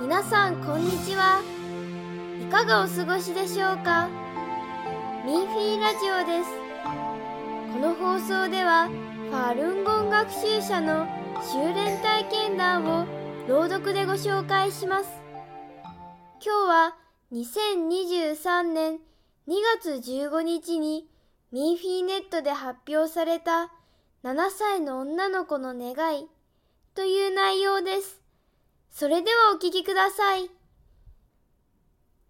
皆さんこんにちは。いかがお過ごしでしょうか？ミンフィーラジオです。この放送ではファルンゴン学習者の修練体験談を朗読でご紹介します。今日は2023年2月15日にミンフィーネットで発表された7歳の女の子の願いという内容です。それではお聞きください。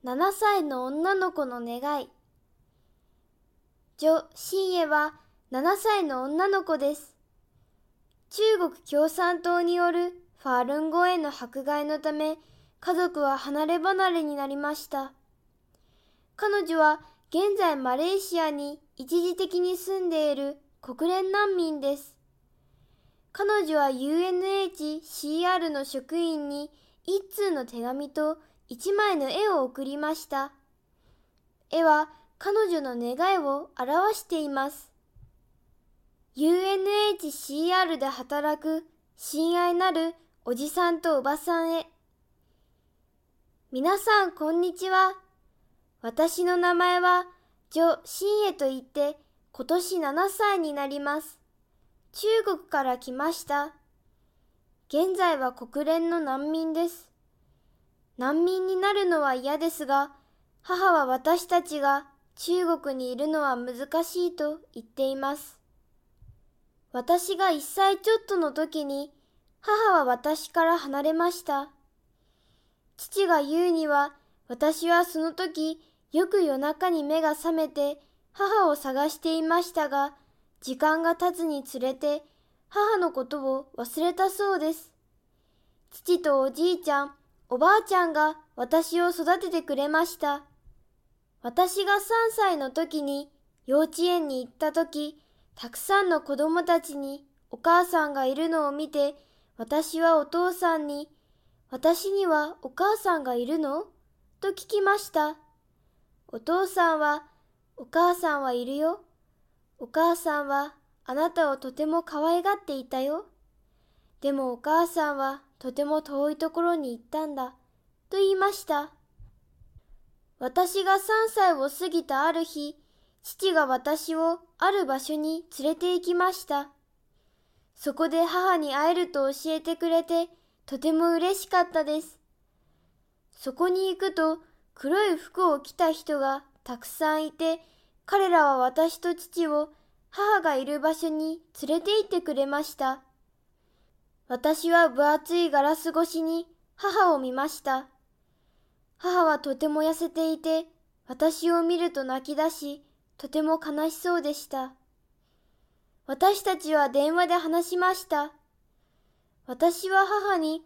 7歳の女の子の願い。女、深夜は7歳の女の子です。中国共産党によるファールンゴへの迫害のため、家族は離れ離れになりました。彼女は現在マレーシアに一時的に住んでいる国連難民です。彼女は UNHCR の職員に一通の手紙と一枚の絵を送りました。絵は彼女の願いを表しています。UNHCR で働く親愛なるおじさんとおばさんへ。皆さんこんにちは。私の名前は、ジョ・シンエと言って、今年7歳になります。中国から来ました。現在は国連の難民です。難民になるのは嫌ですが、母は私たちが中国にいるのは難しいと言っています。私が1歳ちょっとの時に、母は私から離れました。父が言うには、私はその時、よく夜中に目が覚めて母を探していましたが、時間が経つにつれて母のことを忘れたそうです。父とおじいちゃん、おばあちゃんが私を育ててくれました。私が3歳の時に幼稚園に行った時、たくさんの子供たちにお母さんがいるのを見て、私はお父さんに、私にはお母さんがいるの？と聞きました。お父さんは、お母さんはいるよ。お母さんはあなたをとても可愛がっていたよ。でもお母さんはとても遠いところに行ったんだ。と言いました。私が3歳を過ぎたある日、父が私をある場所に連れて行きました。そこで母に会えると教えてくれて、とても嬉しかったです。そこに行くと、黒い服を着た人がたくさんいて、彼らは私と父を母がいる場所に連れて行ってくれました。私は分厚いガラス越しに母を見ました。母はとても痩せていて、私を見ると泣き出し、とても悲しそうでした。私たちは電話で話しました。私は母に、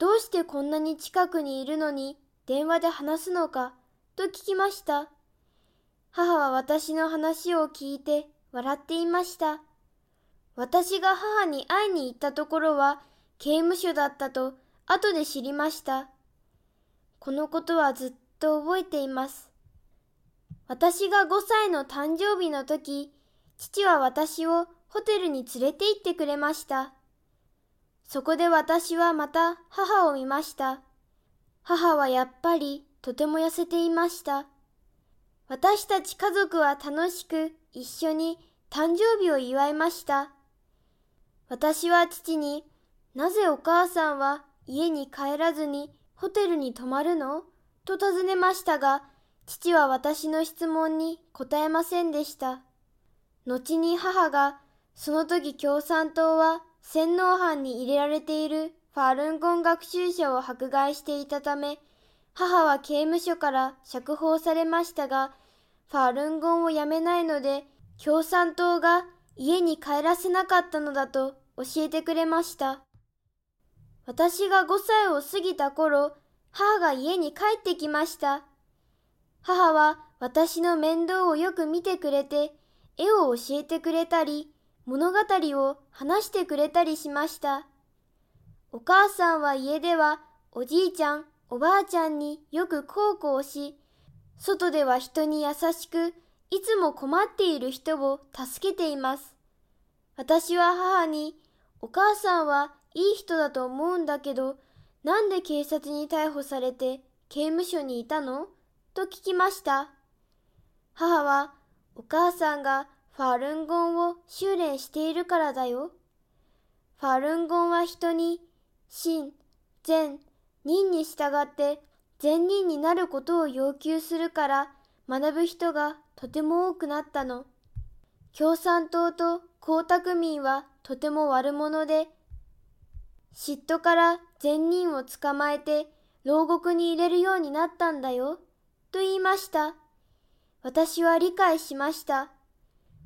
どうしてこんなに近くにいるのに電話で話すのかと聞きました。母は私の話を聞いて笑っていました。私が母に会いに行ったところは刑務所だったと後で知りました。このことはずっと覚えています。私が5歳の誕生日の時、父は私をホテルに連れて行ってくれました。そこで私はまた母を見ました。母はやっぱりとても痩せていました。私たち家族は楽しく一緒に誕生日を祝いました。私は父に、なぜお母さんは家に帰らずにホテルに泊まるの？と尋ねましたが、父は私の質問に答えませんでした。後に母が、その時共産党は洗脳班に入れられているファールンゴン学習者を迫害していたため、母は刑務所から釈放されましたが、ファールンゴンをやめないので、共産党が家に帰らせなかったのだと教えてくれました。私が5歳を過ぎた頃、母が家に帰ってきました。母は私の面倒をよく見てくれて、絵を教えてくれたり、物語を話してくれたりしました。お母さんは家ではおじいちゃん、おばあちゃんによく孝行し、外では人に優しく、いつも困っている人を助けています。私は母に、お母さんはいい人だと思うんだけど、なんで警察に逮捕されて刑務所にいたの？と聞きました。母は、お母さんがファルンゴンを修練しているからだよ。ファルンゴンは人に、真、善、任に従って善人になることを要求するから学ぶ人がとても多くなったの。共産党と江沢民はとても悪者で、嫉妬から善人を捕まえて牢獄に入れるようになったんだよ、と言いました。私は理解しました。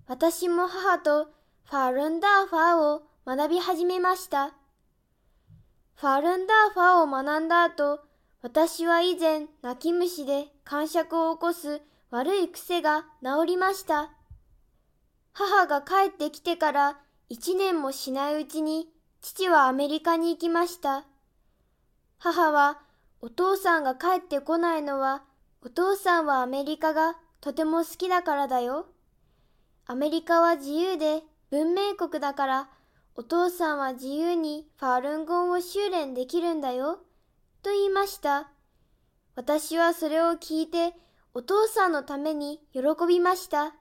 私も母とファルンダーファーを学び始めました。ファルンダーファーを学んだ後、私は以前泣き虫で感触を起こす悪い癖が治りました。母が帰ってきてから一年もしないうちに父はアメリカに行きました。母はお父さんが帰ってこないのはお父さんはアメリカがとても好きだからだよ。アメリカは自由で文明国だからお父さんは自由にファールンゴンを修練できるんだよ。と言いました。私はそれを聞いてお父さんのために喜びました。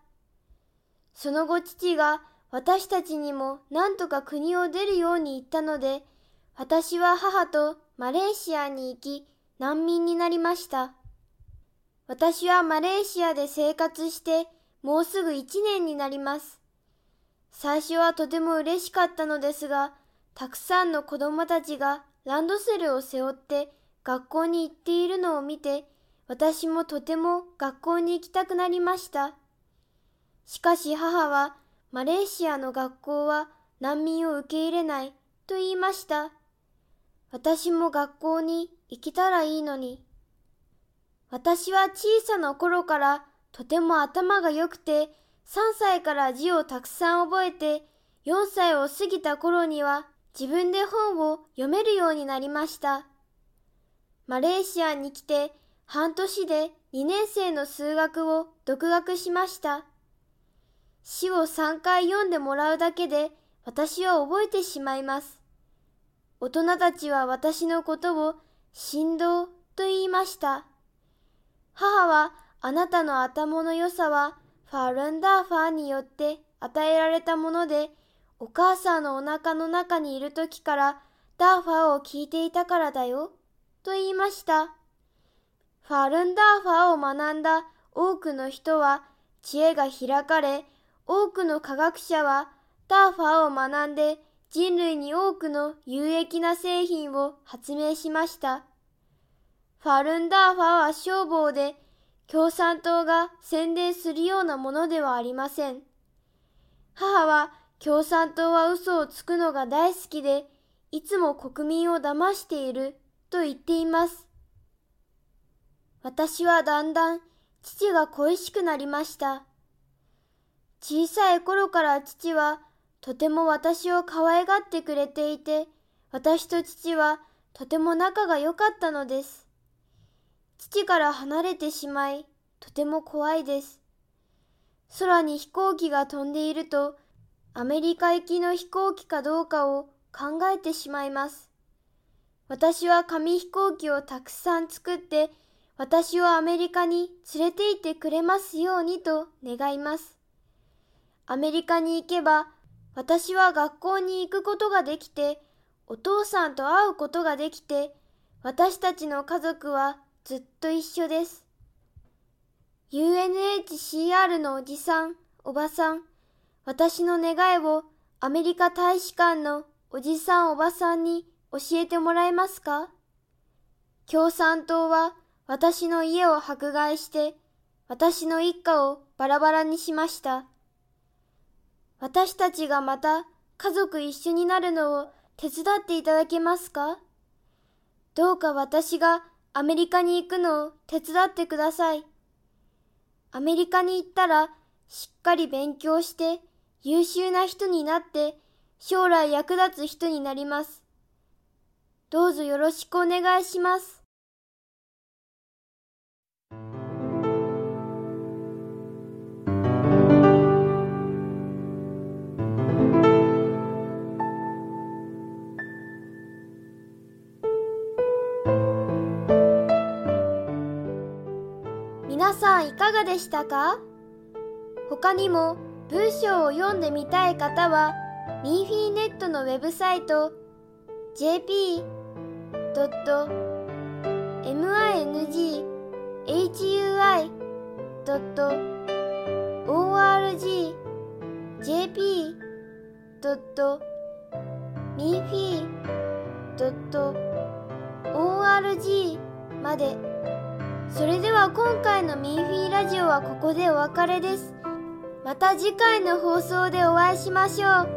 その後父が私たちにも何とか国を出るように言ったので、私は母とマレーシアに行き難民になりました。私はマレーシアで生活してもうすぐ一年になります。最初はとても嬉しかったのですが、たくさんの子供たちがランドセルを背負って学校に行っているのを見て、私もとても学校に行きたくなりました。しかし母は、マレーシアの学校は難民を受け入れないと言いました。私も学校に行けたらいいのに。私は小さな頃からとても頭が良くて3歳から字をたくさん覚えて、4歳を過ぎた頃には自分で本を読めるようになりました。マレーシアに来て半年で2年生の数学を独学しました。詩を3回読んでもらうだけで私は覚えてしまいます。大人たちは私のことを振動と言いました。母はあなたの頭の良さはファルンダーファーによって与えられたもので、お母さんのお腹の中にいる時からダーファーを聞いていたからだよ、と言いました。ファルンダーファーを学んだ多くの人は知恵が開かれ、多くの科学者はダーファーを学んで人類に多くの有益な製品を発明しました。ファルンダーファーは消防で共産党が宣伝するようなものではありません。母は共産党は嘘をつくのが大好きで、いつも国民を騙していると言っています。私はだんだん父が恋しくなりました。小さい頃から父はとても私を可愛がってくれていて、私と父はとても仲が良かったのです。父から離れてしまい、とても怖いです。空に飛行機が飛んでいると、アメリカ行きの飛行機かどうかを考えてしまいます。私は紙飛行機をたくさん作って、私をアメリカに連れて行ってくれますようにと願います。アメリカに行けば、私は学校に行くことができて、お父さんと会うことができて、私たちの家族はずっと一緒です。UNHCR のおじさん、おばさん、私の願いをアメリカ大使館のおじさんおばさんに教えてもらえますか？共産党は私の家を迫害して私の一家をバラバラにしました。私たちがまた家族一緒になるのを手伝っていただけますか？どうか私がアメリカに行くのを手伝ってください。アメリカに行ったらしっかり勉強して優秀な人になって将来役立つ人になります。どうぞよろしくお願いします。かがでしたか？他にも文章を読んでみたい方はミーフィーネットのウェブサイト jp.minghui.org.jp.minfi.org までそれでは今回のミーフィーラジオはここでお別れです。また次回の放送でお会いしましょう。